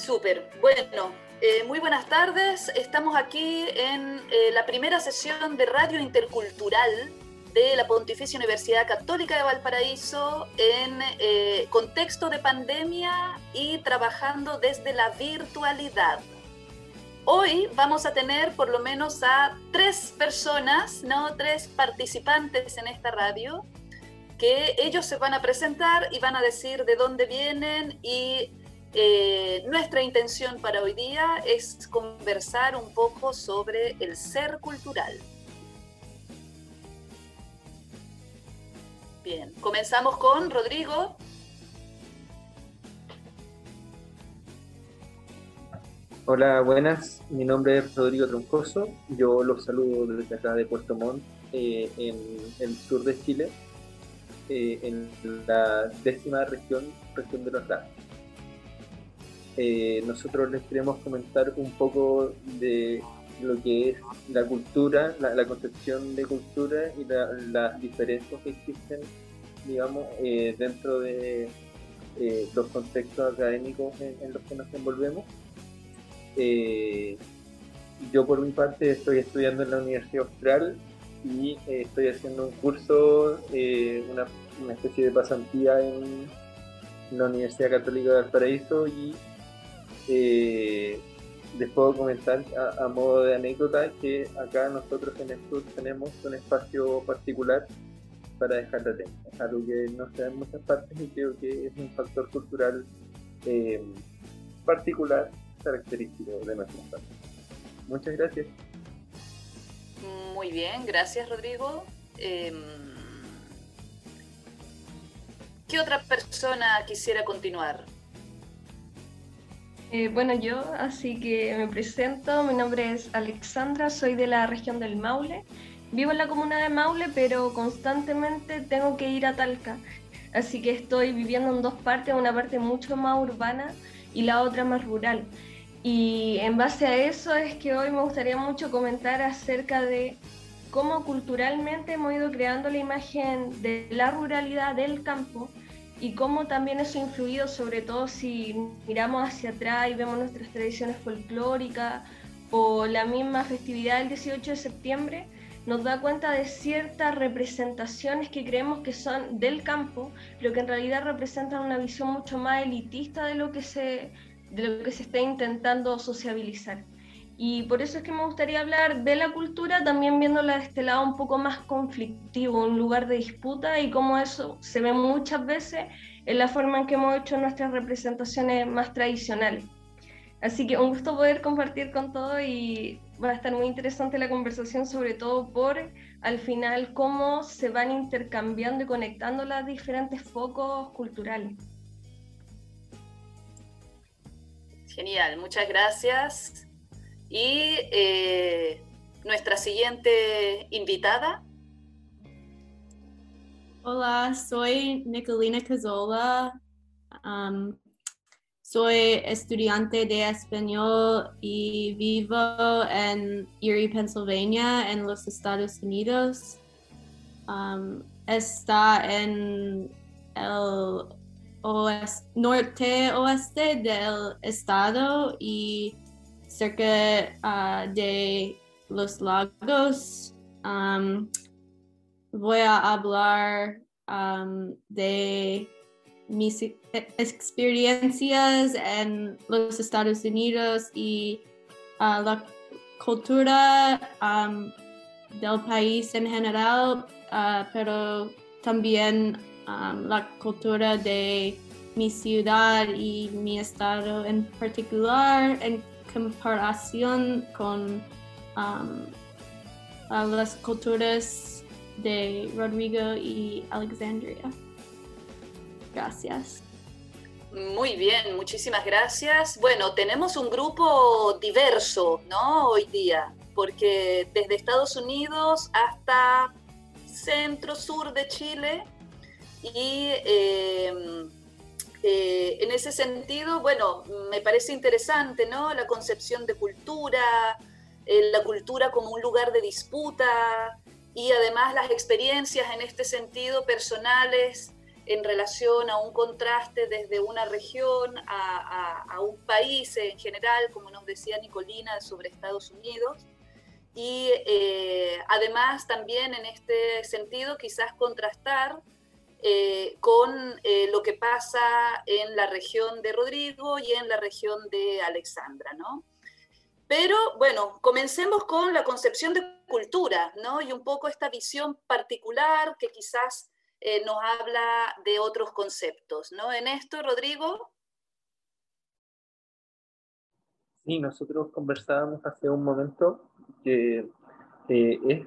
Súper. Bueno, eh, muy buenas tardes. Estamos aquí en eh, la primera sesión de Radio Intercultural de la Pontificia Universidad Católica de Valparaíso en eh, contexto de pandemia y trabajando desde la virtualidad. Hoy vamos a tener por lo menos a tres personas, no tres participantes en esta radio, que ellos se van a presentar y van a decir de dónde vienen y eh, nuestra intención para hoy día es conversar un poco sobre el ser cultural. Bien, comenzamos con Rodrigo. Hola, buenas. Mi nombre es Rodrigo Troncoso. Yo los saludo desde acá de Puerto Montt, eh, en el sur de Chile, eh, en la décima región, región de los lagos. Eh, nosotros les queremos comentar un poco de lo que es la cultura, la, concepción de cultura y las diferencias que existen, digamos, eh, dentro de eh, los contextos académicos en, los que nos envolvemos. yo por mi parte estoy estudiando en la Universidad Austral y estoy haciendo un curso, una, una, especie de pasantía en la Universidad Católica de Valparaíso y eh, les puedo comentar a, modo de anécdota que acá nosotros en el sur tenemos un espacio particular para dejar la técnica. Es algo que no se da en muchas partes y creo que es un factor cultural eh, particular, característico de nuestra parte. Muchas gracias. Muy bien, gracias Rodrigo. Em, ¿Qué otra persona quisiera continuar? Eh, bueno, yo, así que me presento, mi nombre es Alexandra, soy de la región del Maule. Vivo en la comuna de Maule, pero constantemente tengo que ir a Talca. Así que estoy viviendo en dos partes, una parte mucho más urbana y la otra más rural. Y en base a eso es que hoy me gustaría mucho comentar acerca de cómo culturalmente hemos ido creando la imagen de la ruralidad del campo y cómo también eso ha influido, sobre todo si miramos hacia atrás y vemos nuestras tradiciones folclóricas o la misma festividad del 18 de septiembre, nos da cuenta de ciertas representaciones que creemos que son del campo, pero que en realidad representan una visión mucho más elitista de lo que se, de lo que se está intentando sociabilizar. Y por eso es que me gustaría hablar de la cultura, también viéndola de este lado un poco más conflictivo, un lugar de disputa y cómo eso se ve muchas veces en la forma en que hemos hecho nuestras representaciones más tradicionales. Así que un gusto poder compartir con todo y va a estar muy interesante la conversación, sobre todo por al final cómo se van intercambiando y conectando los diferentes focos culturales. Genial, muchas gracias. Y eh, nuestra siguiente invitada. Hola, soy Nicolina Cazola. Soy estudiante de español y vivo en Erie, Pennsylvania, en los Estados Unidos. Está en el norte oeste del estado y cerca ah, de los lagos. voy a hablar de mis experiencias en los Estados Unidos y ah, la cultura del país en general, ah, pero también la cultura de mi ciudad y mi estado en particular, en comparación con um, las culturas de Rodrigo y Alexandria. Gracias. Muy bien, muchísimas gracias. Bueno, tenemos un grupo diverso, ¿no? Hoy día, porque desde Estados Unidos hasta centro, sur de Chile y eh, eh, en ese sentido, bueno, me parece interesante, ¿no? La concepción de cultura, eh, la cultura como un lugar de disputa y además las experiencias en este sentido personales en relación a un contraste desde una región a, un país en general, como nos decía Nicolina sobre Estados Unidos. Y eh, además también en este sentido quizás contrastar eh, con eh, lo que pasa en la región de Rodrigo y en la región de Alexandra, ¿no? Pero bueno, comencemos con la concepción de cultura, ¿no? Y un poco esta visión particular que quizás eh, nos habla de otros conceptos, ¿no? En esto, Rodrigo. Sí, nosotros conversábamos hace un momento que es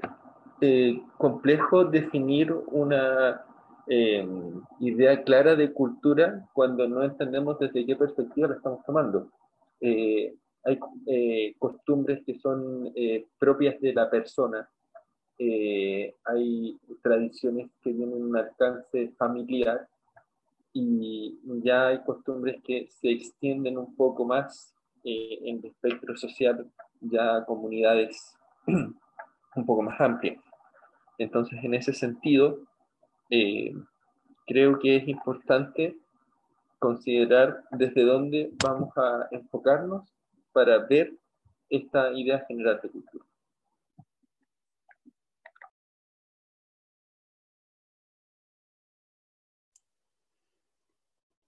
complejo definir una Em, idea clara de cultura cuando no entendemos desde qué perspectiva la estamos tomando. Eh, hay eh, costumbres que son eh, propias de la persona, hay tradiciones que tienen un alcance familiar y ya hay costumbres que se extienden un poco más en el espectro social, ya comunidades un poco más amplias. Entonces, en ese sentido, eh, creo que es importante considerar desde dónde vamos a enfocarnos para ver esta idea general de cultura.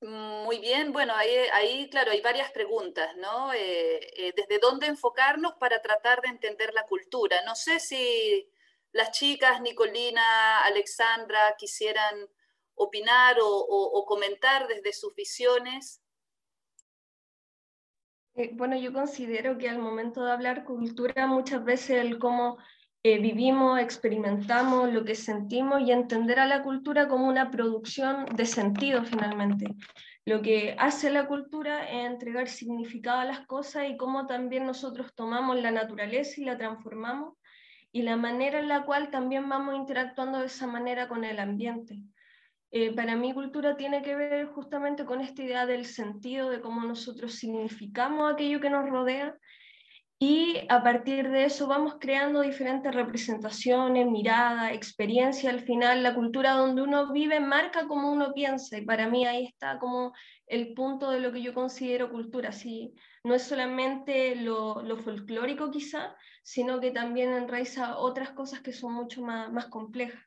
Muy bien, bueno, ahí, claro, hay varias preguntas, ¿no? Eh, eh, ¿Desde dónde enfocarnos para tratar de entender la cultura? No sé si las chicas, Nicolina, Alexandra, quisieran opinar o, comentar desde sus visiones? Eh, bueno, yo considero que al momento de hablar cultura, muchas veces el cómo eh, vivimos, experimentamos, lo que sentimos y entender a la cultura como una producción de sentido finalmente. Lo que hace la cultura es entregar significado a las cosas y cómo también nosotros tomamos la naturaleza y la transformamos y la manera en la cual también vamos interactuando de esa manera con el ambiente. Eh, para mí cultura tiene que ver justamente con esta idea del sentido, de cómo nosotros significamos aquello que nos rodea y a partir de eso vamos creando diferentes representaciones, miradas, experiencia. Al final, la cultura donde uno vive marca como uno piensa y para mí ahí está como el punto de lo que yo considero cultura. Sí, no es solamente lo, lo folclórico quizá, sino que también enraiza otras cosas que son mucho más, más complejas.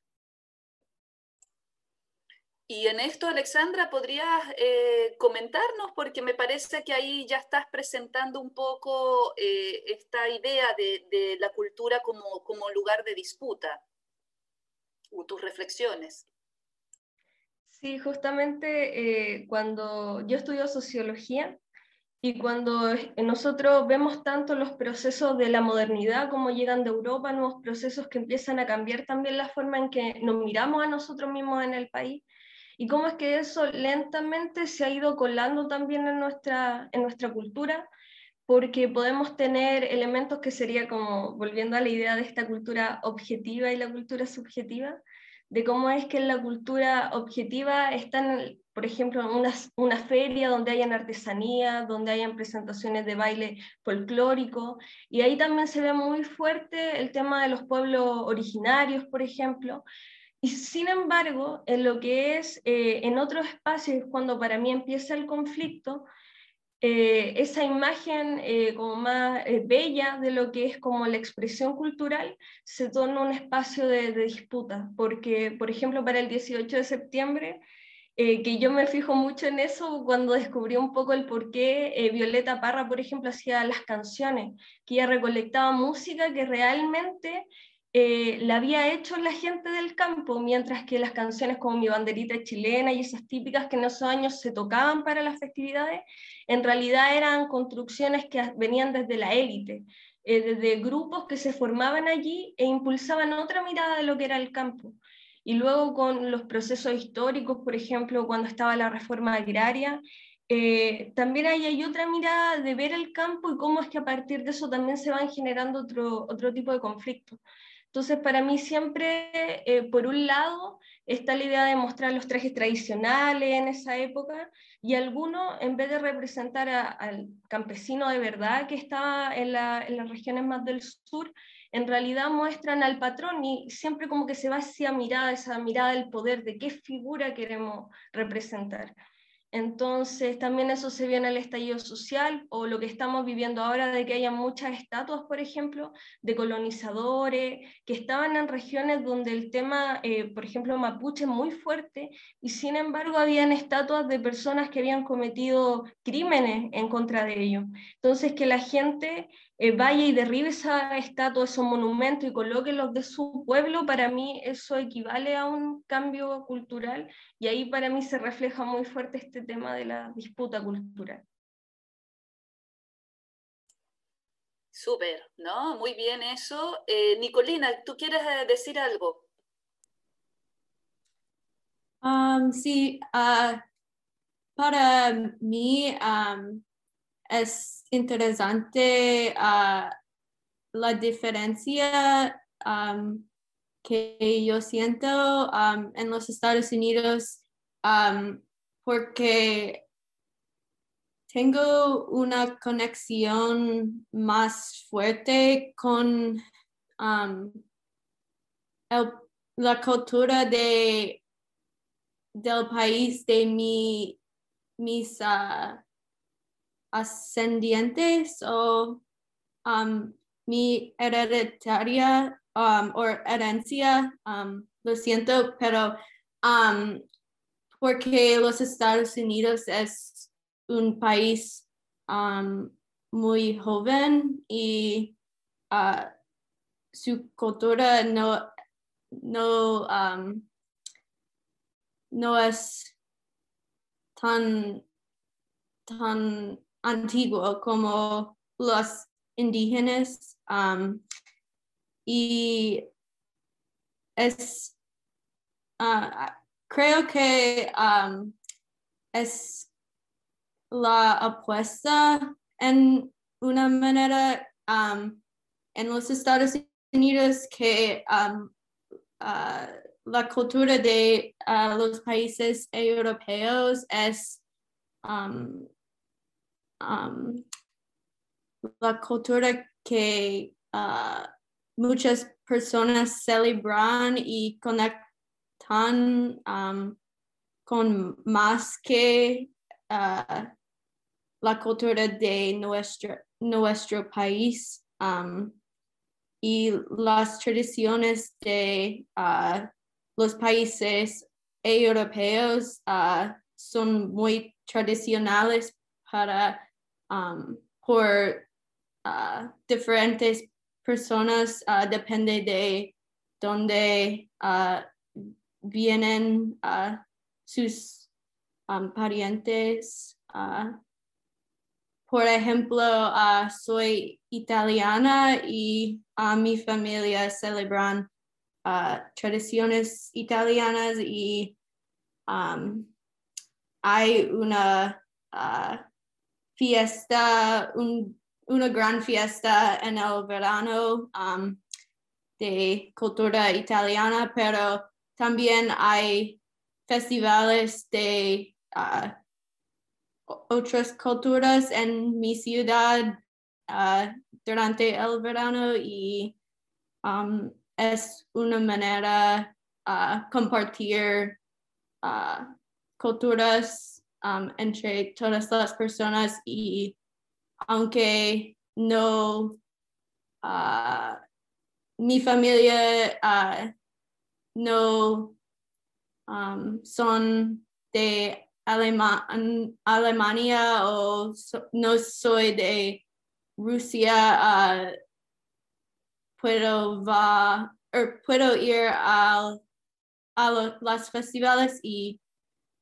Y en esto, Alexandra, ¿podrías eh, comentarnos? Porque me parece que ahí ya estás presentando un poco eh, esta idea de, la cultura como, como, lugar de disputa, o tus reflexiones. Sí, justamente eh, cuando yo estudio sociología, y cuando nosotros vemos tanto los procesos de la modernidad como llegan de Europa, nuevos procesos que empiezan a cambiar también la forma en que nos miramos a nosotros mismos en el país, y cómo es que eso lentamente se ha ido colando también en nuestra, en nuestra cultura, porque podemos tener elementos que sería como, volviendo a la idea de esta cultura objetiva y la cultura subjetiva, de cómo es que en la cultura objetiva están, por ejemplo, una, una feria donde hayan artesanía, donde hayan presentaciones de baile folclórico, y ahí también se ve muy fuerte el tema de los pueblos originarios, por ejemplo, y sin embargo, en lo que es eh, en otros espacios, cuando para mí empieza el conflicto, eh, esa imagen eh, como más bella de lo que es como la expresión cultural se torna un espacio de, de disputa, porque, por ejemplo, para el 18 de septiembre, que yo me fijo mucho en eso cuando descubrí un poco el por qué Violeta Parra, por ejemplo, hacía las canciones, que ella recolectaba música que realmente eh, la había hecho la gente del campo, mientras que las canciones como Mi banderita chilena y esas típicas que en esos años se tocaban para las festividades, en realidad eran construcciones que venían desde la élite, eh, desde grupos que se formaban allí e impulsaban otra mirada de lo que era el campo. Y luego con los procesos históricos, por ejemplo, cuando estaba la reforma agraria, eh, también hay, hay, otra mirada de ver el campo y cómo es que a partir de eso también se van generando otro, otro tipo de conflictos. Entonces, para mí siempre, eh, por un lado, está la idea de mostrar los trajes tradicionales en esa época y algunos, en vez de representar al campesino de verdad que estaba en, las regiones más del sur, en realidad muestran al patrón y siempre como que se va hacia mirada, esa mirada del poder, de qué figura queremos representar. Entonces, también eso se vio en el estallido social o lo que estamos viviendo ahora de que haya muchas estatuas, por ejemplo, de colonizadores que estaban en regiones donde el tema, eh, por ejemplo, mapuche muy fuerte y sin embargo habían estatuas de personas que habían cometido crímenes en contra de ellos. Entonces, que la gente eh, vaya y derribe esa estatua, esos monumentos y coloque los de su pueblo, para mí eso equivale a un cambio cultural y ahí para mí se refleja muy fuerte este tema de la disputa cultural. Súper, ¿no? Muy bien eso. Eh, Nicolina, ¿tú quieres eh, decir algo? Um, sí, ah, para mí um, es interesante uh, la diferencia que yo siento en los Estados Unidos porque tengo una conexión más fuerte con la cultura de, del país de mi, mis uh, ascendientes o um, mi hereditaria um, o herencia, um, lo siento, pero porque los Estados Unidos es un país muy joven y uh, su cultura no, no, no es tan, tan antiguo como los indígenas um, y es uh, creo que um, es la apuesta en una manera um, en los Estados Unidos que uh, la cultura de uh, los países europeos es Um, la cultura que uh, muchas personas celebran y conectan um, con más que uh, la cultura de nuestro, nuestro país um, y las tradiciones de uh, los países europeos son muy tradicionales para um, por uh, diferentes personas, uh, depende de dónde uh, vienen sus um, parientes. por ejemplo, soy italiana y mi familia celebran tradiciones italianas y um, hay una fiesta, una gran fiesta en el verano um, de cultura italiana, pero también hay festivales de uh, otras culturas en mi ciudad uh, durante el verano y um, es una manera uh, compartir culturas Um, entre todas las personas y aunque no, uh, mi familia uh, no um, son de Alemania o no soy de Rusia, uh, puedo, va, er, puedo ir a, a los festivales y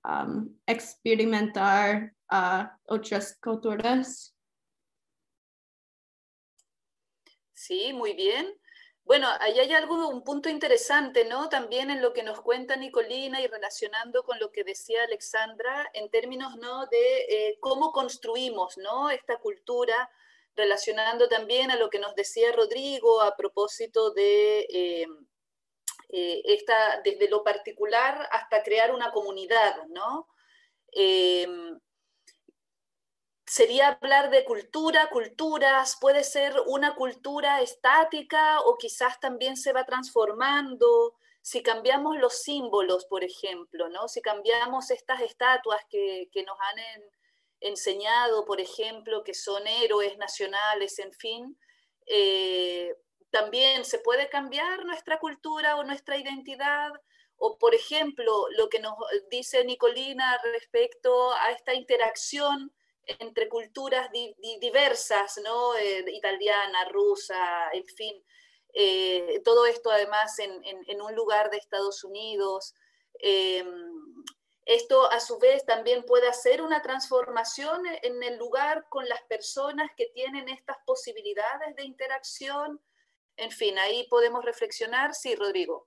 um, experimentar uh, otras culturas. Sí, muy bien. Bueno, ahí hay algo, un punto interesante, ¿no? También en lo que nos cuenta Nicolina y relacionando con lo que decía Alexandra en términos, ¿no? De eh, cómo construimos, ¿no? Esta cultura, relacionando también a lo que nos decía Rodrigo a propósito de eh, eh, esta, desde lo particular hasta crear una comunidad, ¿no? Em, sería hablar de cultura, culturas, puede ser una cultura estática o quizás también se va transformando. Si cambiamos los símbolos, por ejemplo, ¿no? si cambiamos estas estatuas que, nos han enseñado, por ejemplo, que son héroes nacionales, en fin, eh, también se puede cambiar nuestra cultura o nuestra identidad. O, por ejemplo, lo que nos dice Nicolina respecto a esta interacción entre culturas diversas, ¿no? Eh, italiana, rusa, en fin. Eh, todo esto además en, un lugar de Estados Unidos. Em, esto a su vez también puede hacer una transformación en el lugar con las personas que tienen estas posibilidades de interacción. En fin, ahí podemos reflexionar. Sí, Rodrigo.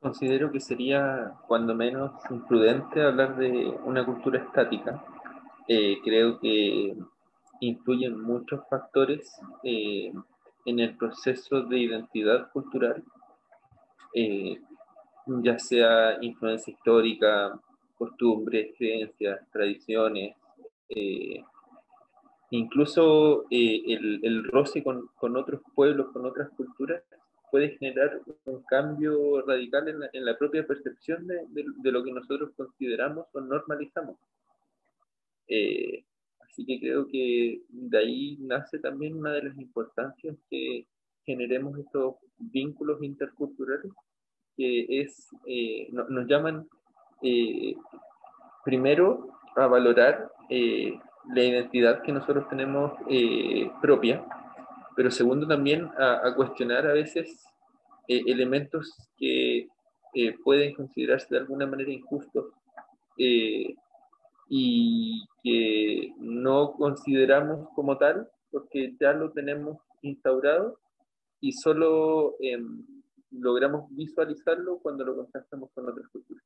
Considero que sería, cuando menos, imprudente hablar de una cultura estática. Eh, creo que influyen muchos factores eh, en el proceso de identidad cultural, eh, ya sea influencia histórica, costumbres, creencias, tradiciones, incluso el, el, roce con, con, otros pueblos, con otras culturas, puede generar un cambio radical en la, propia percepción de, de, lo que nosotros consideramos o normalizamos. Eh, así que creo que de ahí nace también una de las importancias que generemos estos vínculos interculturales, que es, eh, nos llaman eh, primero a valorar la identidad que nosotros tenemos propia, pero segundo también a, cuestionar a veces eh, elementos que eh, pueden considerarse de alguna manera injustos eh, y que no consideramos como tal porque ya lo tenemos instaurado y solo em, logramos visualizarlo cuando lo contrastamos con otras culturas.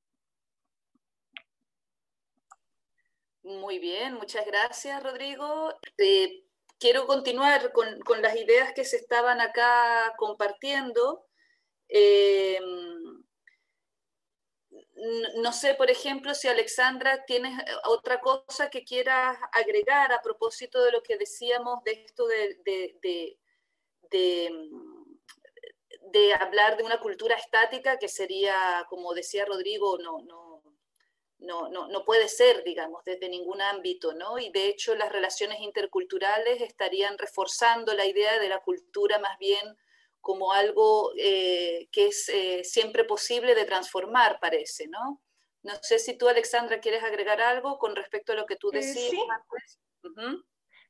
Muy bien, muchas gracias, Rodrigo quiero continuar con, con, las ideas que se estaban acá compartiendo. Eh, no sé, por ejemplo, si Alexandra tienes otra cosa que quieras agregar a propósito de lo que decíamos de esto de, de, de, hablar de una cultura estática que sería, como decía Rodrigo, no, no, no, no, puede ser, digamos, desde ningún ámbito, ¿no? Y de hecho las relaciones interculturales estarían reforzando la idea de la cultura más bien como algo eh, que es eh, siempre posible de transformar, parece, ¿no? No sé si tú, Alexandra, quieres agregar algo con respecto a lo que tú eh, decías. sí.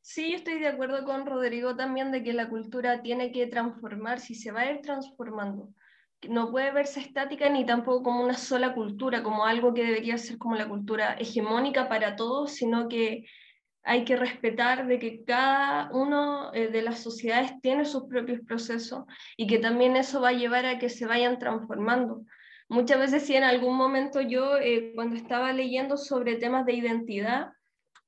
sí, yo estoy de acuerdo con Rodrigo también de que la cultura tiene que transformarse y se va a ir transformando no puede verse estática ni tampoco como una sola cultura, como algo que debería ser como la cultura hegemónica para todos, sino que hay que respetar de que cada uno eh, de las sociedades tiene sus propios procesos y que también eso va a llevar a que se vayan transformando. Muchas veces, si en algún momento yo, eh, cuando estaba leyendo sobre temas de identidad,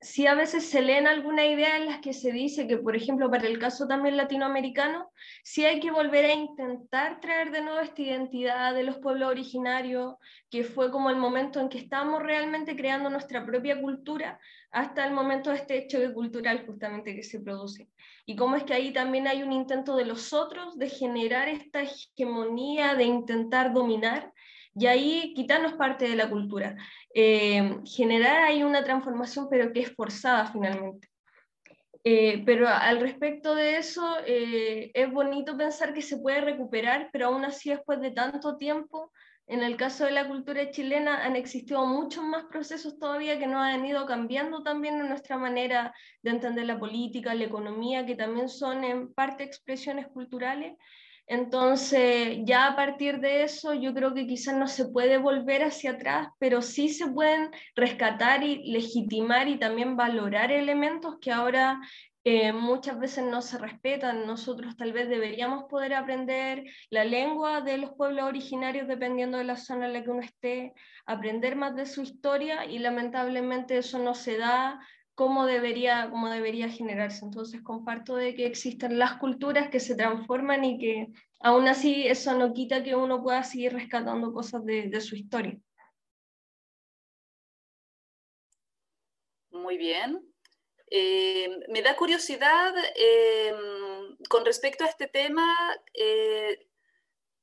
sí a veces se leen alguna idea en las que se dice que, por ejemplo, para el caso también latinoamericano, sí hay que volver a intentar traer de nuevo esta identidad de los pueblos originarios, que fue como el momento en que estamos realmente creando nuestra propia cultura, hasta el momento de este hecho cultural justamente que se produce. Y cómo es que ahí también hay un intento de los otros de generar esta hegemonía, de intentar dominar, y ahí quitarnos parte de la cultura. Eh, generar ahí una transformación, pero que es forzada finalmente. Eh, pero al respecto de eso, eh, es bonito pensar que se puede recuperar, pero aún así después de tanto tiempo, en el caso de la cultura chilena han existido muchos más procesos todavía que nos han ido cambiando también en nuestra manera de entender la política, la economía, que también son en parte expresiones culturales entonces, ya a partir de eso, yo creo que quizás no se puede volver hacia atrás, pero sí se pueden rescatar y legitimar y también valorar elementos que ahora eh, muchas veces no se respetan. Nosotros tal vez deberíamos poder aprender la lengua de los pueblos originarios dependiendo de la zona en la que uno esté, aprender más de su historia y lamentablemente eso no se da cómo debería, cómo debería generarse. Entonces comparto de que existen las culturas que se transforman y que aún así eso no quita que uno pueda seguir rescatando cosas de, de su historia. Muy bien. Eh, me da curiosidad eh, con respecto a este tema, eh,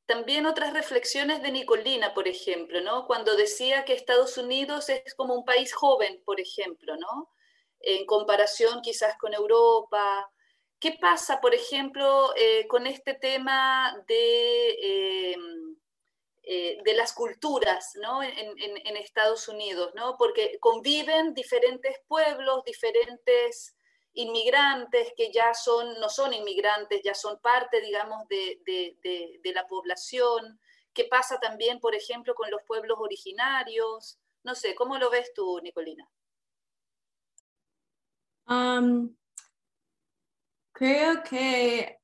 también otras reflexiones de Nicolina, por ejemplo, ¿no? Cuando decía que Estados Unidos es como un país joven, por ejemplo, ¿no? En comparación quizás con Europa. ¿Qué pasa, por ejemplo, con este tema de eh, de las culturas ¿no? en, Estados Unidos, ¿no? porque conviven diferentes pueblos, diferentes inmigrantes que ya son, no son inmigrantes, ya son parte, digamos, de, de, la población. ¿Qué pasa también, por ejemplo, con los pueblos originarios? No sé, ¿cómo lo ves tú, Nicolina? Um, creo que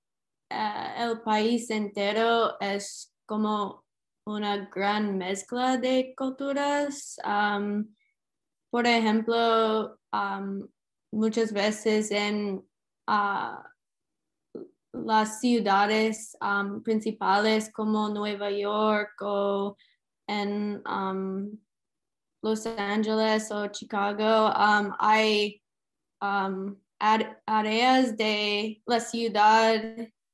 eh, el país entero es como una gran mezcla de culturas. por ejemplo, muchas veces en ah, las ciudades principales como Nueva York o en Los Ángeles o Chicago hay áreas de la ciudad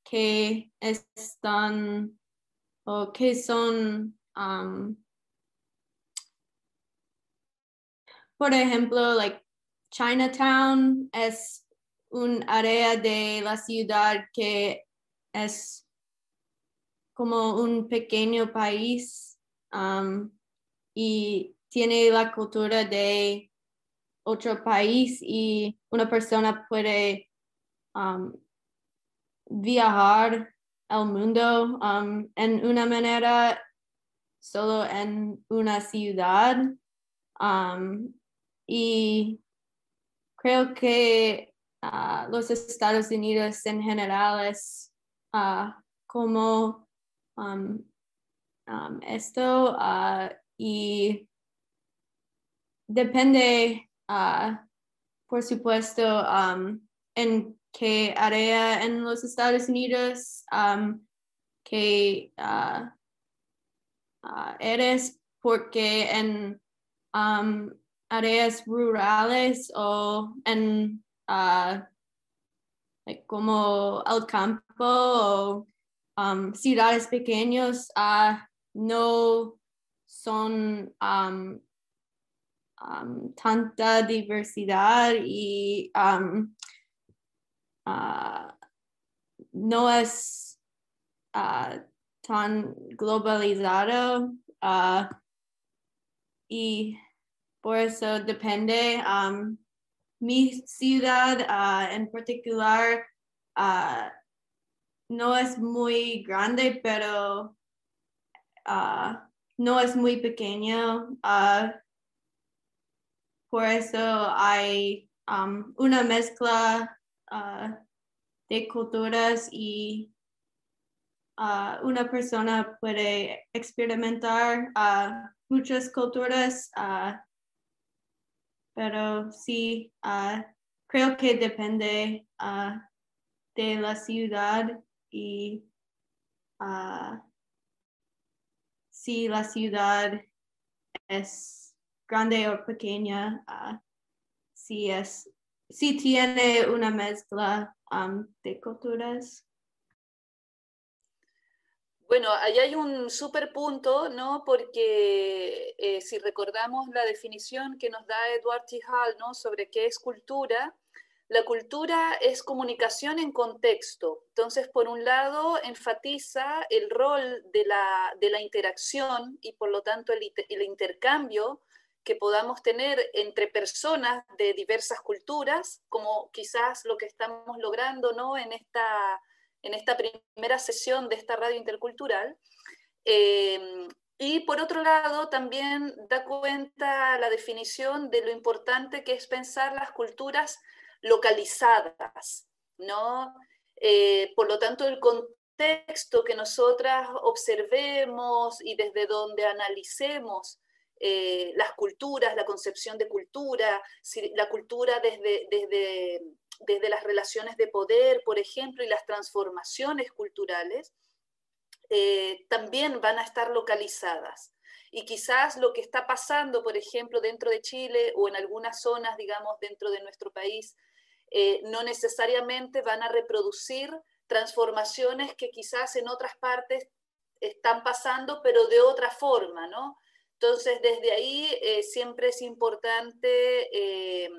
que están o qué son, um, por ejemplo, like Chinatown es un área de la ciudad que es como un pequeño país um, y tiene la cultura de otro país y una persona puede um, viajar el mundo um, en una manera solo en una ciudad. Um, y creo que uh, los Estados Unidos en general es uh, como um, esto uh, y depende, por supuesto, en que área en los Estados Unidos um, que uh, uh, eres porque en um, áreas rurales o en uh, como el campo o um, ciudades pequeñas no son tanta diversidad y Ah, no es ah, tan globalizado ah, y por eso depende. Um, mi ciudad en particular no es muy grande, pero no es muy pequeño. Por eso hay um, una mezcla Uh, de culturas y uh, una persona puede experimentar uh, muchas culturas, pero sí, creo que depende de la ciudad y si la ciudad es grande o pequeña, si es sí tiene una mezcla de culturas. Bueno, ahí hay un súper punto, ¿no? Porque eh, si recordamos la definición que nos da Edward T. Hall, ¿no? Sobre qué es cultura, la cultura es comunicación en contexto. Entonces, por un lado, enfatiza el rol de la, de la interacción y por lo tanto el, el intercambio que podamos tener entre personas de diversas culturas, como quizás lo que estamos logrando ¿no? en, esta, en esta primera sesión de esta radio intercultural. Eh, y por otro lado, también da cuenta la definición de lo importante que es pensar las culturas localizadas, ¿no? Eh, por lo tanto, el contexto que nosotras observemos y desde donde analicemos eh, las culturas, la concepción de cultura, la cultura desde, desde, desde las relaciones de poder, por ejemplo, y las transformaciones culturales, eh, también van a estar localizadas. y quizás lo que está pasando, por ejemplo, dentro de Chile o en algunas zonas, digamos, dentro de nuestro país, eh, no necesariamente van a reproducir transformaciones que quizás en otras partes están pasando, pero de otra forma, ¿no? Entonces, desde ahí eh, siempre es importante eh,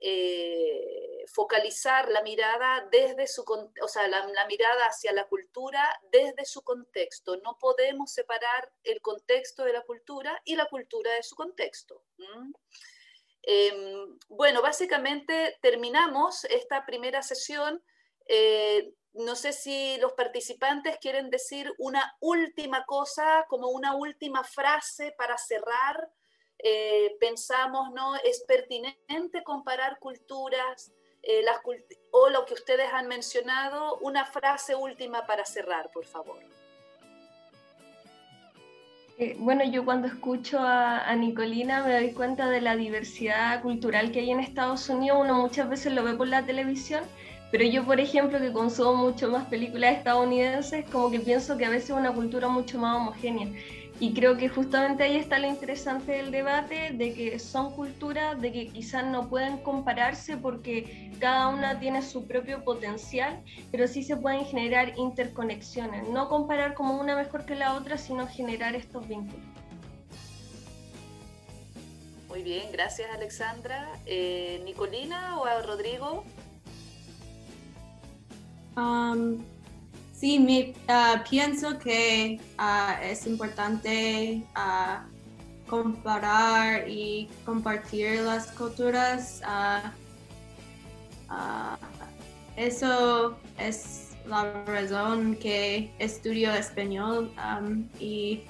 eh, focalizar la mirada desde su, o sea, la, mirada hacia la cultura desde su contexto. No podemos separar el contexto de la cultura y la cultura de su contexto. Em, bueno, básicamente terminamos esta primera sesión. No sé si los participantes quieren decir una última cosa, como una última frase para cerrar eh, pensamos, ¿no? Es pertinente comparar culturas eh, las o lo que ustedes han mencionado. Una frase última para cerrar, por favor. Eh, bueno, yo cuando escucho a, a, Nicolina me doy cuenta de la diversidad cultural que hay en Estados Unidos. Uno muchas veces lo ve por la televisión, pero yo, por ejemplo, que consumo mucho más películas estadounidenses, como que pienso que a veces es una cultura mucho más homogénea. Y creo que justamente ahí está lo interesante del debate, de que son culturas, de que quizás no pueden compararse porque cada una tiene su propio potencial, pero sí se pueden generar interconexiones. No comparar como una mejor que la otra, sino generar estos vínculos. Muy bien, gracias Alexandra. Eh, ¿Nicolina o Rodrigo? Um, Sí, ah, pienso que ah, es importante ah, comparar y compartir las culturas. eso es la razón que estudio español y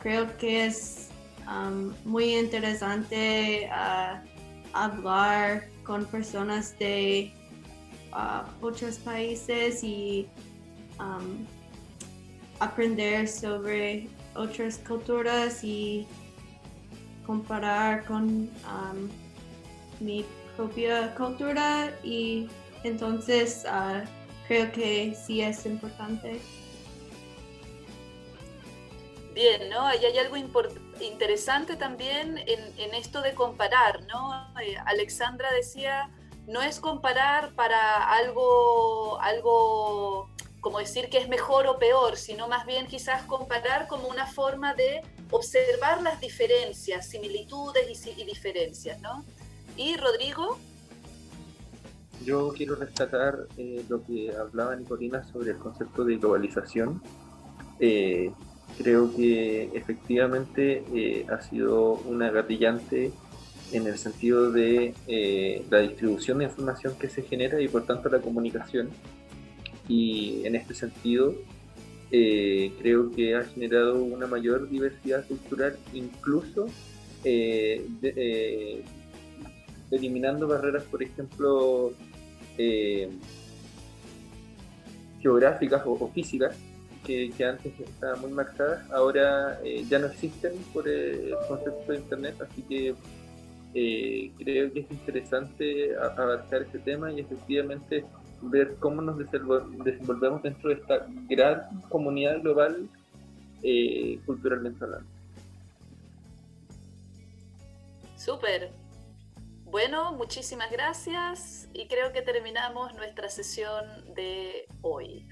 creo que es muy interesante hablar con personas de otros países y aprender sobre otras culturas y comparar con mi propia cultura y entonces ah, creo que sí es importante. Bien, ¿no? Ahí hay algo interesante también en, esto de comparar, ¿no? Eh, Alexandra decía, no es comparar para algo, algo como decir que es mejor o peor, sino más bien quizás comparar como una forma de observar las diferencias, similitudes y, diferencias, ¿no? Y Rodrigo. Yo quiero rescatar eh, lo que hablaba Nicolina sobre el concepto de globalización. Eh, creo que efectivamente eh, ha sido una gatillante en el sentido de la distribución de información que se genera y por tanto la comunicación. Y en este sentido eh, creo que ha generado una mayor diversidad cultural, incluso eh, eh, eliminando barreras, por ejemplo, geográficas o, físicas, que, antes estaban muy marcadas, ahora ya no existen por el concepto de Internet, así que creo que es interesante abarcar este tema y efectivamente ver cómo nos desenvolvemos dentro de esta gran comunidad global eh, culturalmente hablando. Súper. Bueno, muchísimas gracias y creo que terminamos nuestra sesión de hoy.